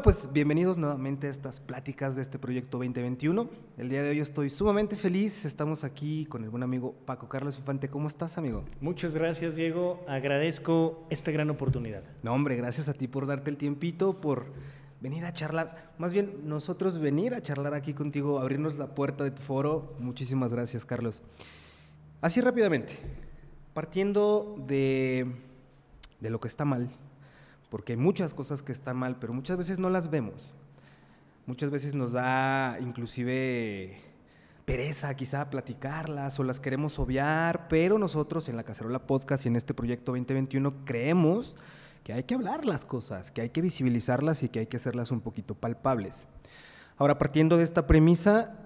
Hola, pues bienvenidos nuevamente a estas pláticas de este proyecto 2021. El día de hoy estoy sumamente feliz. Estamos aquí con el buen amigo Paco Carlos Infante. ¿Cómo estás, amigo? Muchas gracias, Diego. Agradezco esta gran oportunidad. No, hombre, gracias a ti por darte el tiempito, por venir a charlar. Más bien, nosotros venir a charlar aquí contigo, abrirnos la puerta de tu foro. Muchísimas gracias, Carlos. Así rápidamente, partiendo de, de lo que está mal, porque hay muchas cosas que están mal, pero muchas veces no las vemos. Muchas veces nos da inclusive pereza quizá platicarlas o las queremos obviar, pero nosotros en la Cacerola Podcast y en este proyecto 2021 creemos que hay que hablar las cosas, que hay que visibilizarlas y que hay que hacerlas un poquito palpables. Ahora, partiendo de esta premisa,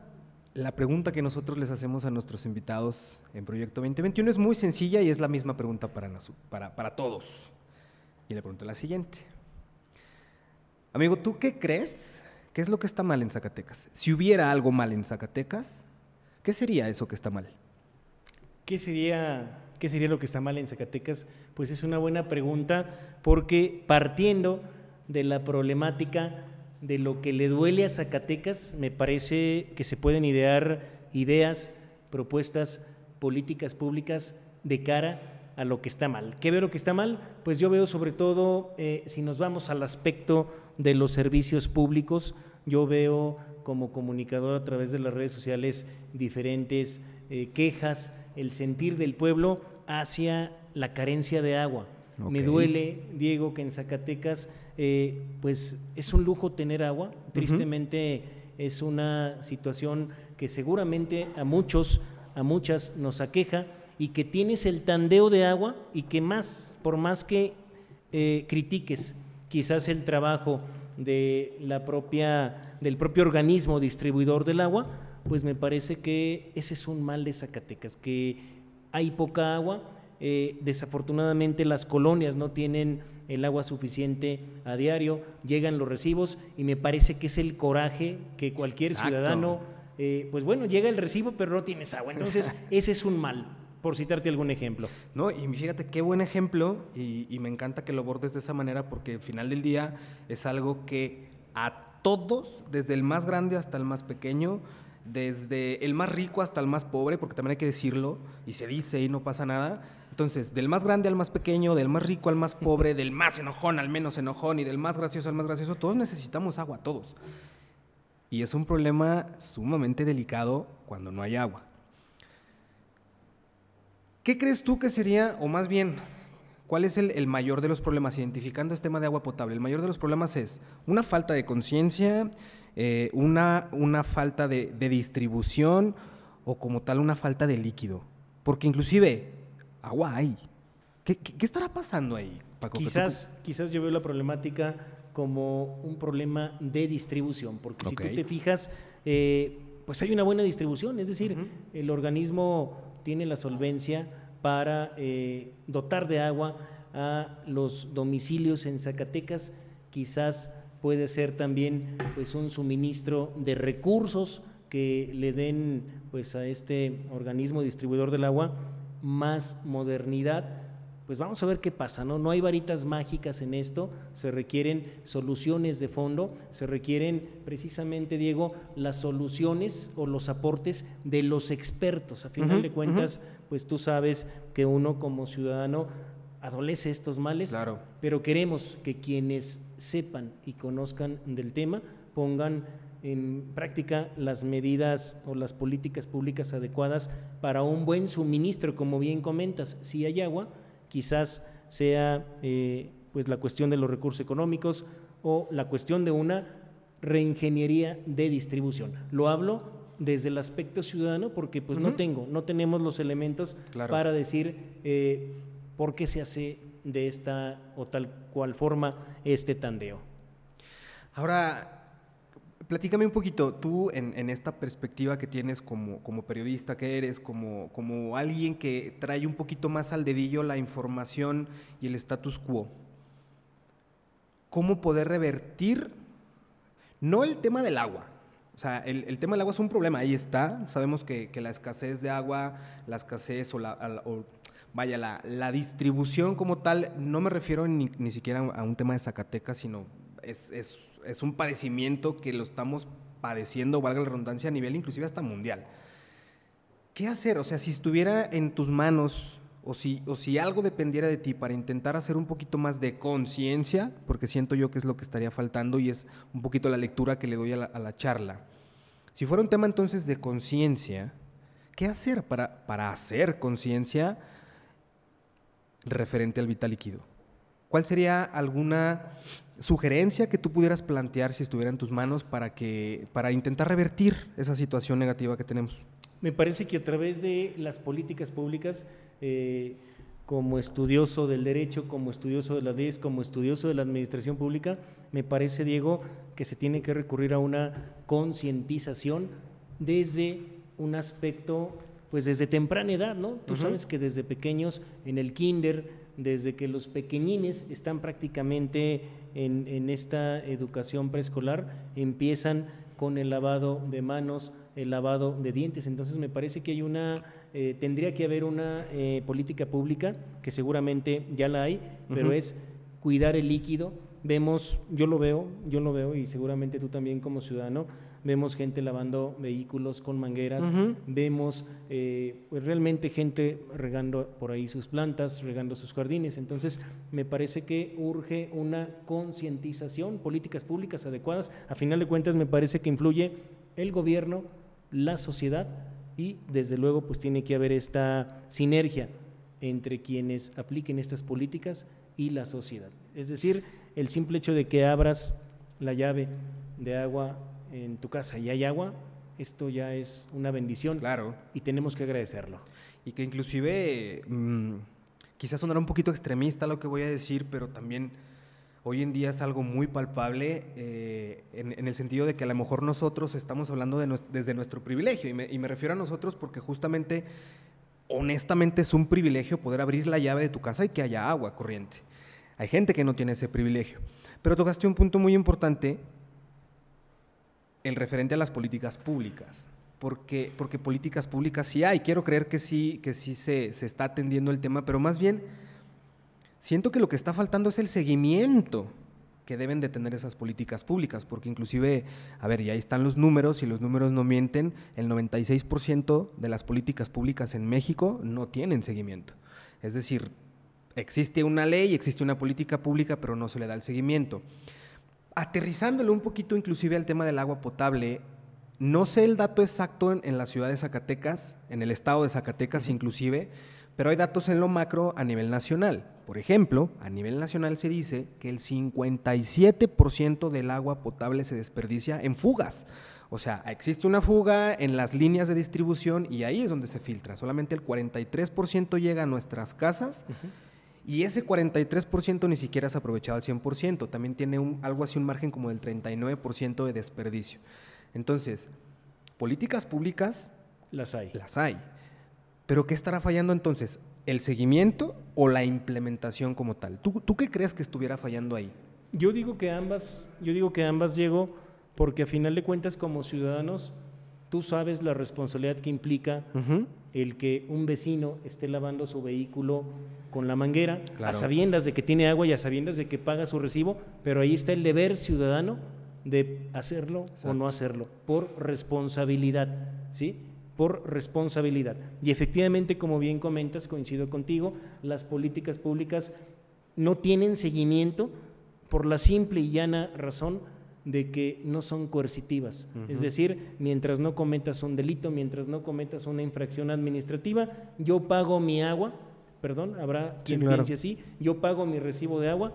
la pregunta que nosotros les hacemos a nuestros invitados en Proyecto 2021 es muy sencilla y es la misma pregunta para, para, para todos. Y le pregunto la siguiente. Amigo, ¿tú qué crees? ¿Qué es lo que está mal en Zacatecas? Si hubiera algo mal en Zacatecas, ¿qué sería eso que está mal? ¿Qué sería, qué sería lo que está mal en Zacatecas? Pues es una buena pregunta porque partiendo de la problemática de lo que le duele a Zacatecas, me parece que se pueden idear ideas, propuestas, políticas públicas de cara a lo que está mal. ¿Qué veo lo que está mal? Pues yo veo sobre todo, eh, si nos vamos al aspecto de los servicios públicos, yo veo como comunicador a través de las redes sociales diferentes eh, quejas, el sentir del pueblo hacia la carencia de agua. Me duele, Diego, que en Zacatecas eh, pues es un lujo tener agua. Tristemente es una situación que seguramente a muchos, a muchas nos aqueja y que tienes el tandeo de agua y que más, por más que eh, critiques quizás el trabajo de la propia, del propio organismo distribuidor del agua, pues me parece que ese es un mal de Zacatecas, que hay poca agua, eh, desafortunadamente las colonias no tienen el agua suficiente a diario, llegan los recibos y me parece que es el coraje que cualquier ciudadano, eh, pues bueno, llega el recibo pero no tienes agua, entonces ese es un mal por citarte algún ejemplo. No, y fíjate qué buen ejemplo, y, me encanta que lo abordes de esa manera, porque al final del día es algo que a todos, desde el más grande hasta el más pequeño, desde el más rico hasta el más pobre, porque también hay que decirlo, y se dice y no pasa nada. Entonces, del más grande al más pequeño, del más rico al más pobre, del más enojón al menos enojón y del más gracioso al más gracioso, todos necesitamos agua, todos. Y es un problema sumamente delicado cuando no hay agua. ¿Qué crees tú que sería, o más bien, cuál es el, mayor de los problemas, identificando este tema de agua potable? El mayor de los problemas es una falta de conciencia, eh, una, una falta de, distribución o como tal una falta de líquido. Porque inclusive agua hay. ¿Qué, estará pasando ahí, Paco? Quizás, quizás yo veo la problemática como un problema de distribución, porque si tú te fijas, eh, pues hay una buena distribución, es decir, el organismo tiene la solvencia para eh, dotar de agua a los domicilios en Zacatecas, quizás puede ser también pues un suministro de recursos que le den pues a este organismo distribuidor del agua más modernidad pues vamos a ver qué pasa, ¿no? No hay varitas mágicas en esto, se requieren soluciones de fondo, se requieren precisamente, Diego, las soluciones o los aportes de los expertos. A final de cuentas, pues tú sabes que uno como ciudadano adolece estos males, claro. pero queremos que quienes sepan y conozcan del tema pongan en práctica las medidas o las políticas públicas adecuadas para un buen suministro, como bien comentas, si hay agua, quizás sea eh, pues la cuestión de los recursos económicos o la cuestión de una reingeniería de distribución. Lo hablo desde el aspecto ciudadano porque pues no tengo, no tenemos los elementos para decir eh, por qué se hace de esta o tal cual forma este tandeo. Ahora, Platícame un poquito, tú en, esta perspectiva que tienes como, como periodista que eres, como, como, alguien que trae un poquito más al dedillo la información y el status quo, ¿cómo poder revertir, no el tema del agua, o sea, el, tema del agua es un problema, ahí está, sabemos que, la escasez de agua, la escasez o la... vaya, la, la, distribución como tal, no me refiero ni, ni siquiera a un tema de Zacatecas, sino es, es un padecimiento que lo estamos padeciendo, valga la redundancia, a nivel inclusive hasta mundial. ¿Qué hacer? O sea, si estuviera en tus manos o si, o si algo dependiera de ti para intentar hacer un poquito más de conciencia, porque siento yo que es lo que estaría faltando y es un poquito la lectura que le doy a la, charla. Si fuera un tema entonces de conciencia, ¿qué hacer para, para hacer conciencia referente al vital líquido? ¿Cuál sería alguna sugerencia que tú pudieras plantear si estuviera en tus manos para, que, para intentar revertir esa situación negativa que tenemos? Me parece que a través de las políticas públicas, eh, como estudioso del derecho, como estudioso de las leyes, como estudioso de la administración pública, me parece, Diego, que se tiene que recurrir a una concientización desde un aspecto, pues desde temprana edad, ¿no? Tú sabes que desde pequeños, en el kinder, desde que los pequeñines están prácticamente en, en esta educación preescolar, empiezan con el lavado de manos, el lavado de dientes. Entonces me parece que hay una, eh, tendría que haber una eh, política pública, que seguramente ya la hay, pero es cuidar el líquido. Vemos, yo lo veo, yo lo veo y seguramente tú también como ciudadano, vemos gente lavando vehículos con mangueras, vemos eh, pues realmente gente regando por ahí sus plantas, regando sus jardines. Entonces, me parece que urge una concientización, políticas públicas adecuadas. A final de cuentas, me parece que influye el gobierno, la sociedad y, desde luego, pues tiene que haber esta sinergia entre quienes apliquen estas políticas y la sociedad. Es decir, el simple hecho de que abras la llave de agua en tu casa y hay agua, esto ya es una bendición. Claro. Y tenemos que agradecerlo. Y que inclusive, mm, quizás sonará un poquito extremista lo que voy a decir, pero también hoy en día es algo muy palpable eh, en, el sentido de que a lo mejor nosotros estamos hablando desde nuestro privilegio. Y me, y me refiero a nosotros porque justamente, honestamente, es un privilegio poder abrir la llave de tu casa y que haya agua corriente. Hay gente que no tiene ese privilegio. Pero tocaste un punto muy importante el referente a las políticas públicas. Porque, porque políticas públicas sí hay, quiero creer que sí, que sí se, está atendiendo el tema, pero más bien siento que lo que está faltando es el seguimiento que deben de tener esas políticas públicas, porque inclusive, a ver, ya ahí están los números, y los números no mienten, el 96% de las políticas públicas en México no tienen seguimiento. Es decir, existe una ley, existe una política pública, pero no se le da el seguimiento aterrizándolo un poquito inclusive al tema del agua potable, no sé el dato exacto en, la ciudad de Zacatecas, en el estado de Zacatecas inclusive, pero hay datos en lo macro a nivel nacional. Por ejemplo, a nivel nacional se dice que el 57% del agua potable se desperdicia en fugas. O sea, existe una fuga en las líneas de distribución y ahí es donde se filtra. Solamente el 43% llega a nuestras casas. Y ese 43% ni siquiera es aprovechado al 100%, también tiene un, algo así un margen como del 39% de desperdicio. Entonces, políticas públicas... Las hay. Las hay. Pero ¿qué estará fallando entonces? ¿El seguimiento o la implementación como tal? ¿Tú, ¿Tú, qué crees que estuviera fallando ahí? Yo digo que ambas, yo digo que ambas, Diego, porque a final de cuentas como ciudadanos tú sabes la responsabilidad que implica el que un vecino esté lavando su vehículo con la manguera, a sabiendas de que tiene agua y a sabiendas de que paga su recibo, pero ahí está el deber ciudadano de hacerlo o no hacerlo, por responsabilidad, ¿sí? Por responsabilidad. Y efectivamente, como bien comentas, coincido contigo, las políticas públicas no tienen seguimiento por la simple y llana razón de que no son coercitivas. Es decir, mientras no cometas un delito, mientras no cometas una infracción administrativa, yo pago mi agua, perdón, habrá quien piense así, yo pago mi recibo de agua,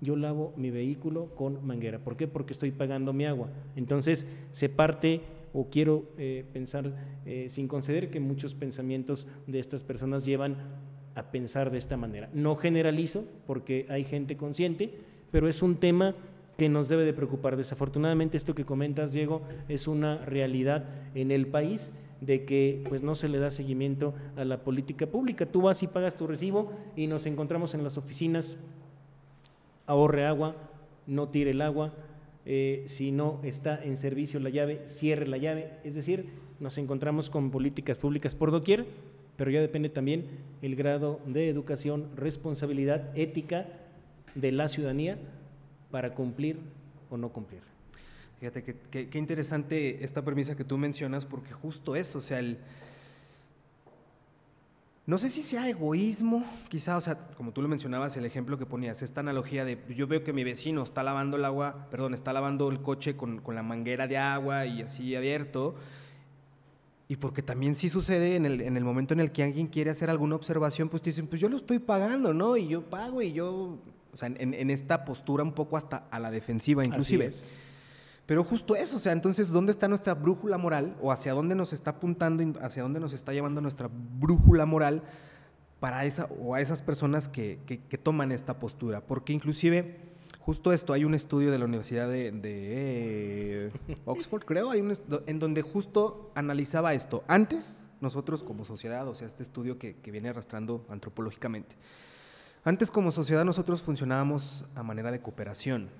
yo lavo mi vehículo con manguera. ¿Por qué? Porque estoy pagando mi agua. Entonces se parte o quiero eh, pensar eh, sin conceder que muchos pensamientos de estas personas llevan a pensar de esta manera. No generalizo porque hay gente consciente, pero es un tema que nos debe de preocupar. Desafortunadamente esto que comentas, Diego, es una realidad en el país de que pues no se le da seguimiento a la política pública. Tú vas y pagas tu recibo y nos encontramos en las oficinas, ahorre agua, no tire el agua, eh, si no está en servicio la llave, cierre la llave. Es decir, nos encontramos con políticas públicas por doquier, pero ya depende también el grado de educación, responsabilidad, ética de la ciudadanía para cumplir o no cumplir. Fíjate qué interesante esta premisa que tú mencionas, porque justo eso, o sea, el, no sé si sea egoísmo, quizá, o sea, como tú lo mencionabas, el ejemplo que ponías, esta analogía de yo veo que mi vecino está lavando el agua, perdón, está lavando el coche con, la manguera de agua y así abierto, y porque también sí sucede en el, en el momento en el que alguien quiere hacer alguna observación, pues te dicen, pues yo lo estoy pagando, ¿no? Y yo pago y yo, o sea, en, en esta postura un poco hasta a la defensiva inclusive. Pero justo eso, o sea, entonces, ¿dónde está nuestra brújula moral o hacia dónde nos está apuntando, hacia dónde nos está llevando nuestra brújula moral para esa o a esas personas que, toman esta postura? Porque inclusive, justo esto, hay un estudio de la Universidad de, Oxford, creo, hay un, en donde justo analizaba esto. Antes, nosotros como sociedad, o sea, este estudio que, que viene arrastrando antropológicamente, antes como sociedad nosotros funcionábamos a manera de cooperación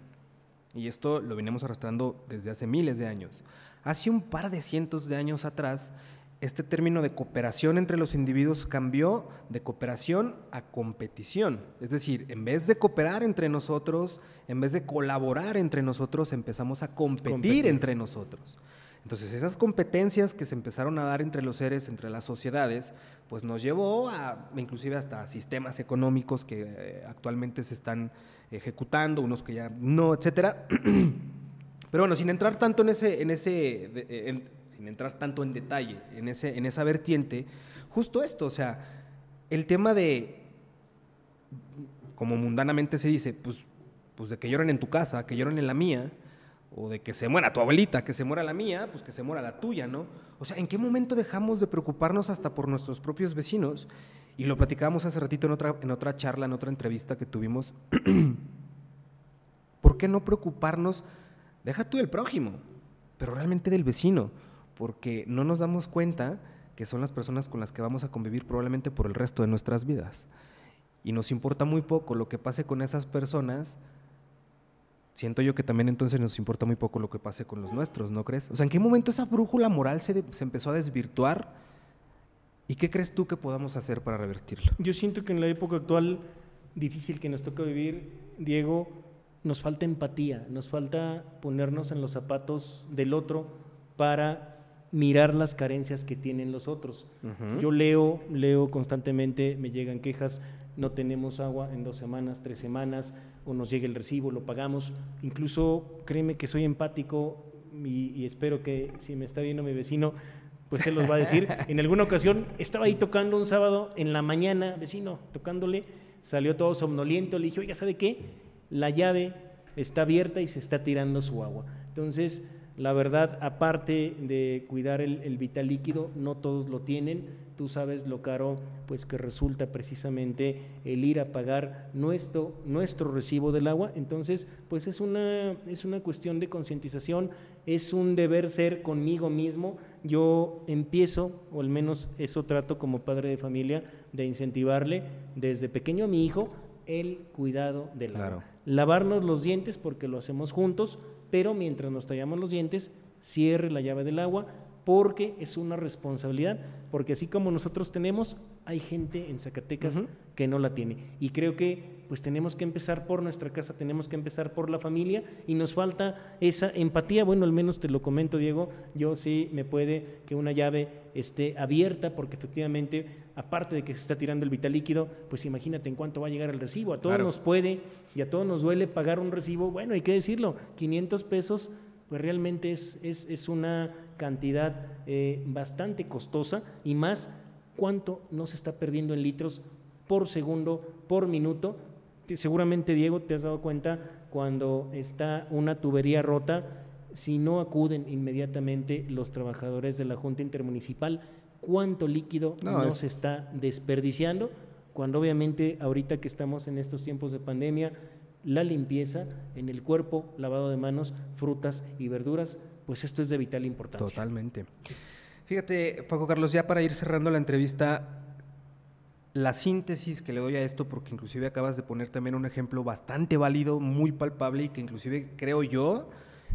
y esto lo venimos arrastrando desde hace miles de años. Hace un par de cientos de años atrás, este término de cooperación entre los individuos cambió de cooperación a competición. Es decir, en vez de cooperar entre nosotros, en vez de colaborar entre nosotros, empezamos a competir, entre nosotros. Entonces, esas competencias que se empezaron a dar entre los seres, entre las sociedades, pues nos llevó a, inclusive hasta sistemas económicos que eh, actualmente se están ejecutando, unos que ya no, etcétera. Pero bueno, sin entrar tanto en ese, en ese, eh, sin entrar tanto en detalle, en, en esa vertiente, justo esto, o sea, el tema de, como mundanamente se dice, pues, pues de que lloren en tu casa, que lloren en la mía, o de que se muera tu abuelita, que se muera la mía, pues que se muera la tuya, ¿no? O sea, ¿en qué momento dejamos de preocuparnos hasta por nuestros propios vecinos y lo platicábamos hace ratito en otra, en otra charla, en otra entrevista que tuvimos. ¿Por qué no preocuparnos, deja tú del prójimo, pero realmente del vecino? Porque no nos damos cuenta que son las personas con las que vamos a convivir probablemente por el resto de nuestras vidas. Y nos importa muy poco lo que pase con esas personas. Siento yo que también entonces nos importa muy poco lo que pase con los nuestros, ¿no crees? O sea, ¿en qué momento esa brújula moral se, se empezó a desvirtuar? ¿Y qué crees tú que podamos hacer para revertirlo? Yo siento que en la época actual difícil que nos toca vivir, Diego, nos falta empatía, nos falta ponernos en los zapatos del otro para mirar las carencias que tienen los otros. Yo leo, leo constantemente, me llegan quejas, no tenemos agua en dos semanas, tres semanas, o nos llega el recibo, lo pagamos. Incluso créeme que soy empático y, y espero que si me está viendo mi vecino, pues él los va a decir. En alguna ocasión estaba ahí tocando un sábado en la mañana, vecino, tocándole, salió todo somnoliento, le dije, oiga, ¿sabe qué? La llave está abierta y se está tirando su agua. Entonces, la verdad, aparte de cuidar el, vital líquido, no todos lo tienen. Tú sabes lo caro pues que resulta precisamente el ir a pagar nuestro, nuestro recibo del agua. Entonces, pues es una, es una cuestión de concientización, es un deber ser conmigo mismo. Yo empiezo, o al menos eso trato como padre de familia, de incentivarle desde pequeño a mi hijo el cuidado del agua. Lavarnos los dientes porque lo hacemos juntos, pero mientras nos tallamos los dientes, cierre la llave del agua porque es una responsabilidad, porque así como nosotros tenemos, hay gente en Zacatecas que no la tiene. Y creo que pues tenemos que empezar por nuestra casa, tenemos que empezar por la familia y nos falta esa empatía. Bueno, al menos te lo comento, Diego, yo sí me puede que una llave esté abierta porque efectivamente, aparte de que se está tirando el vital líquido, pues imagínate en cuánto va a llegar el recibo. A todos nos puede y a todos nos duele pagar un recibo, bueno, hay que decirlo, 500 pesos pues realmente es, es, una cantidad eh, bastante costosa y más cuánto no se está perdiendo en litros por segundo, por minuto. Seguramente, Diego, te has dado cuenta cuando está una tubería rota, si no acuden inmediatamente los trabajadores de la Junta Intermunicipal, cuánto líquido no, se está desperdiciando, cuando obviamente ahorita que estamos en estos tiempos de pandemia, la limpieza en el cuerpo, lavado de manos, frutas y verduras, pues esto es de vital importancia. Totalmente. Fíjate, Paco Carlos, ya para ir cerrando la entrevista, la síntesis que le doy a esto, porque inclusive acabas de poner también un ejemplo bastante válido, muy palpable y que inclusive creo yo,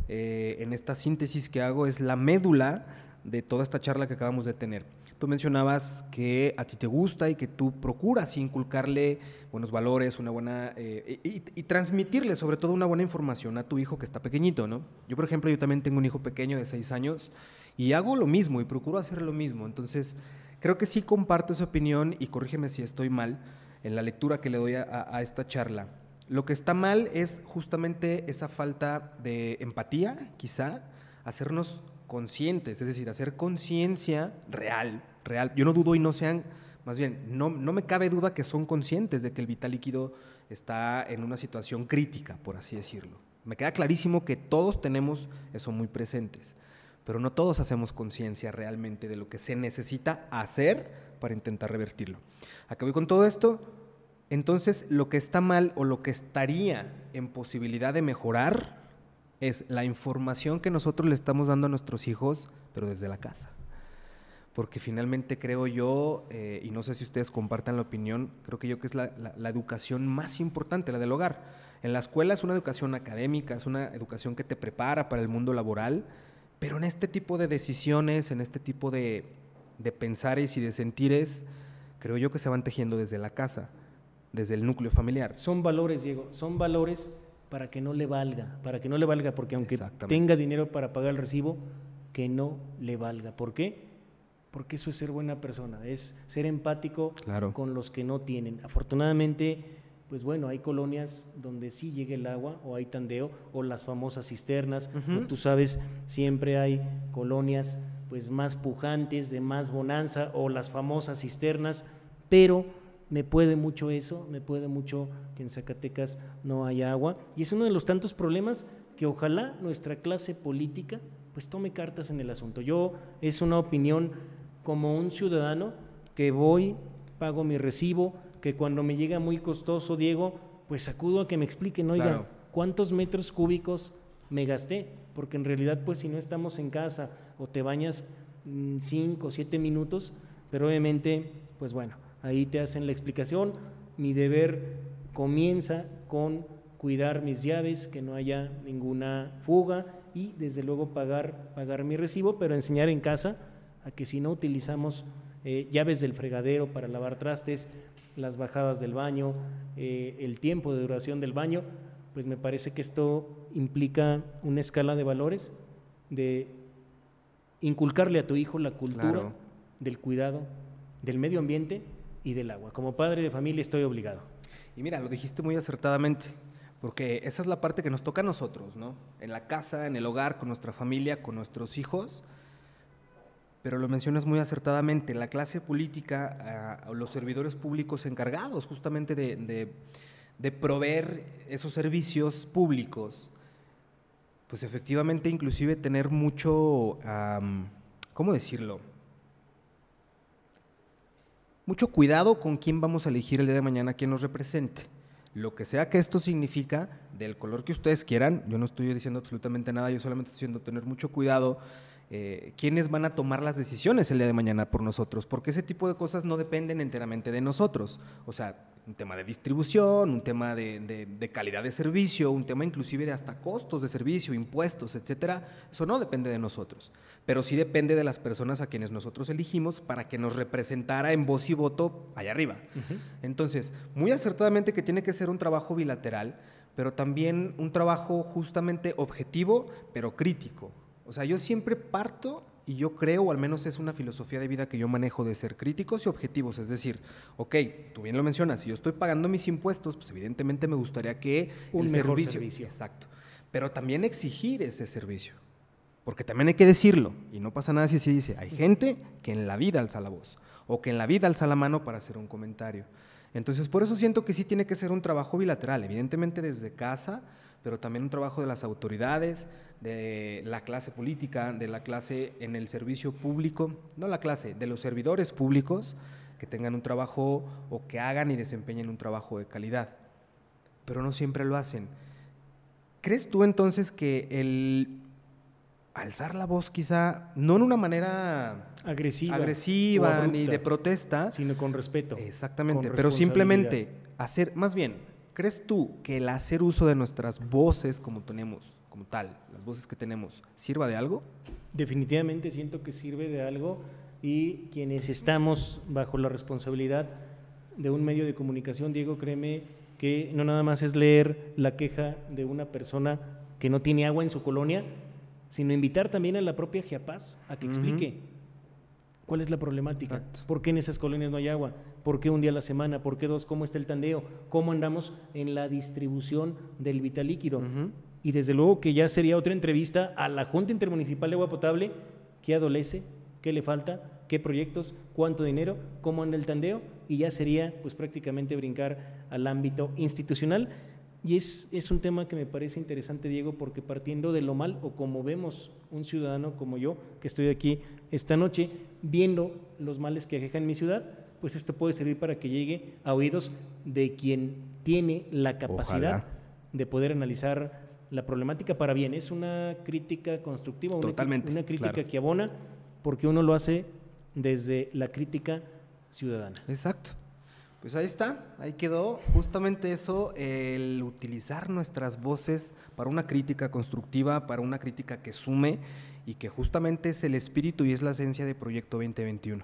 eh, en esta síntesis que hago, es la médula de toda esta charla que acabamos de tener. Tú mencionabas que a ti te gusta y que tú procuras inculcarle buenos valores, una buena eh, y, transmitirle sobre todo una buena información a tu hijo que está pequeñito, ¿no? Yo, por ejemplo, yo también tengo un hijo pequeño de seis años y hago lo mismo y procuro hacer lo mismo. Entonces, creo que sí comparto esa opinión y corrígeme si estoy mal en la lectura que le doy a esta charla. Lo que está mal es justamente esa falta de empatía, quizá, hacernos conscientes, es decir, hacer conciencia real, real. Yo no dudo y no sean, más bien, no, no me cabe duda que son conscientes de que el vital líquido está en una situación crítica, por así decirlo. Me queda clarísimo que todos tenemos eso muy presentes, pero no todos hacemos conciencia realmente de lo que se necesita hacer para intentar revertirlo. Acabo con todo esto. Entonces, lo que está mal o lo que estaría en posibilidad de mejorar es la información que nosotros le estamos dando a nuestros hijos, pero desde la casa. Porque finalmente creo yo, eh, y no sé si ustedes compartan la opinión, creo que yo que es la, educación más importante, la del hogar. En la escuela es una educación académica, es una educación que te prepara para el mundo laboral, pero en este tipo de decisiones, en este tipo de, de pensares y de sentires, creo yo que se van tejiendo desde la casa, desde el núcleo familiar. Son valores, Diego, son valores para que no le valga, para que no le valga, porque aunque tenga dinero para pagar el recibo, que no le valga. ¿Por qué? Porque eso es ser buena persona, es ser empático con los que no tienen. Afortunadamente, pues bueno, hay colonias donde sí llega el agua, o hay tandeo, o las famosas cisternas, tú sabes, siempre hay colonias pues más pujantes, de más bonanza, o las famosas cisternas, pero me puede mucho eso, me puede mucho que en Zacatecas no haya agua. Y es uno de los tantos problemas que ojalá nuestra clase política pues tome cartas en el asunto. Yo es una opinión como un ciudadano que voy, pago mi recibo, que cuando me llega muy costoso, Diego, pues acudo a que me expliquen, oiga, ¿cuántos metros cúbicos me gasté? Porque en realidad, pues si no estamos en casa o te bañas mm, cinco o siete minutos, pero obviamente, pues bueno, ahí te hacen la explicación. Mi deber comienza con cuidar mis llaves, que no haya ninguna fuga y desde luego pagar, pagar mi recibo, pero enseñar en casa a que si no utilizamos eh, llaves del fregadero para lavar trastes, las bajadas del baño, eh, el tiempo de duración del baño, pues me parece que esto implica una escala de valores, de inculcarle a tu hijo la cultura del cuidado del medio ambiente y del agua. Como padre de familia estoy obligado. Y mira, lo dijiste muy acertadamente, porque esa es la parte que nos toca a nosotros, ¿no? En la casa, en el hogar, con nuestra familia, con nuestros hijos. Pero lo mencionas muy acertadamente, la clase política, uh, los servidores públicos encargados justamente de, de, proveer esos servicios públicos, pues efectivamente inclusive tener mucho, ¿cómo decirlo? mucho cuidado con quién vamos a elegir el día de mañana, quién nos represente. Lo que sea que esto significa, del color que ustedes quieran, yo no estoy diciendo absolutamente nada, yo solamente estoy diciendo tener mucho cuidado eh, quiénes van a tomar las decisiones el día de mañana por nosotros, porque ese tipo de cosas no dependen enteramente de nosotros. O sea, un tema de distribución, un tema de, calidad de servicio, un tema inclusive de hasta costos de servicio, impuestos, etcétera, eso no depende de nosotros, pero sí depende de las personas a quienes nosotros elegimos para que nos representara en voz y voto allá arriba. Entonces, muy acertadamente que tiene que ser un trabajo bilateral, pero también un trabajo justamente objetivo, pero crítico. O sea, yo siempre parto y yo creo, o al menos es una filosofía de vida que yo manejo de ser críticos y objetivos. Es decir, ok, tú bien lo mencionas, si yo estoy pagando mis impuestos, pues evidentemente me gustaría que Un el mejor servicio, Exacto. Pero también exigir ese servicio. Porque también hay que decirlo, y no pasa nada si se dice, hay gente que en la vida alza la voz, o que en la vida alza la mano para hacer un comentario. Entonces, por eso siento que sí tiene que ser un trabajo bilateral, evidentemente desde casa, pero también un trabajo de las autoridades, de la clase política, de la clase en el servicio público, no la clase, de los servidores públicos que tengan un trabajo o que hagan y desempeñen un trabajo de calidad, pero no siempre lo hacen. ¿Crees tú entonces que el alzar la voz quizá, no en una manera agresiva, agresiva ni de protesta, sino con respeto. Exactamente, pero simplemente hacer, más bien, ¿crees tú que el hacer uso de nuestras voces como tenemos, como tal, las voces que tenemos, sirva de algo? Definitivamente siento que sirve de algo y quienes estamos bajo la responsabilidad de un medio de comunicación, Diego, créeme que no nada más es leer la queja de una persona que no tiene agua en su colonia, sino invitar también a la propia Giapaz a que explique cuál es la problemática, por qué en esas colonias no hay agua, por qué un día a la semana, por qué dos, cómo está el tandeo, cómo andamos en la distribución del vital líquido. Y desde luego que ya sería otra entrevista a la Junta Intermunicipal de Agua Potable, qué adolece, qué le falta, qué proyectos, cuánto dinero, cómo anda el tandeo, y ya sería pues prácticamente brincar al ámbito institucional. Y es, es un tema que me parece interesante, Diego, porque partiendo de lo mal, o como vemos un ciudadano como yo, que estoy aquí esta noche, viendo los males que aquejan mi ciudad, pues esto puede servir para que llegue a oídos de quien tiene la capacidad de poder analizar la problemática para bien. Es una crítica constructiva, una, una crítica que abona, porque uno lo hace desde la crítica ciudadana. Exacto. Pues ahí está, ahí quedó justamente eso, el utilizar nuestras voces para una crítica constructiva, para una crítica que sume y que justamente es el espíritu y es la esencia de Proyecto 2021.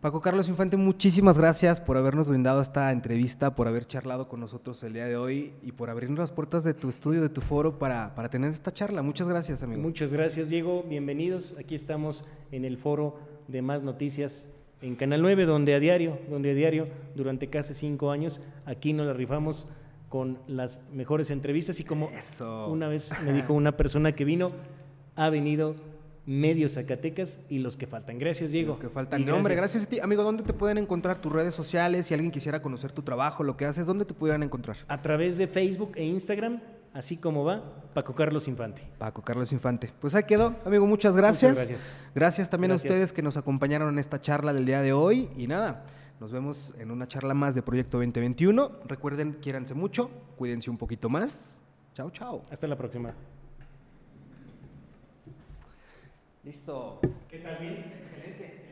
Paco Carlos Infante, muchísimas gracias por habernos brindado esta entrevista, por haber charlado con nosotros el día de hoy y por abrirnos las puertas de tu estudio, de tu foro para, para tener esta charla. Muchas gracias, amigo. Muchas gracias, Diego. Bienvenidos. Aquí estamos en el foro de Más Noticias en Canal 9, donde a diario, donde a diario, durante casi cinco años, aquí nos la rifamos con las mejores entrevistas y como una vez me dijo una persona que vino, ha venido medio Zacatecas y los que faltan. Gracias, Diego. Los que faltan. hombre, gracias a ti. Amigo, ¿dónde te pueden encontrar tus redes sociales? Si alguien quisiera conocer tu trabajo, lo que haces, ¿dónde te pudieran encontrar? A través de Facebook e Instagram, así como va, Paco Carlos Infante. Paco Carlos Infante. Pues ahí quedó, amigo, muchas gracias. gracias. Gracias también a ustedes que nos acompañaron en esta charla del día de hoy. Y nada, nos vemos en una charla más de Proyecto 2021. Recuerden, quiéranse mucho, cuídense un poquito más. Chao, chao. Hasta la próxima. Listo. ¿Qué tal? Bien. Excelente.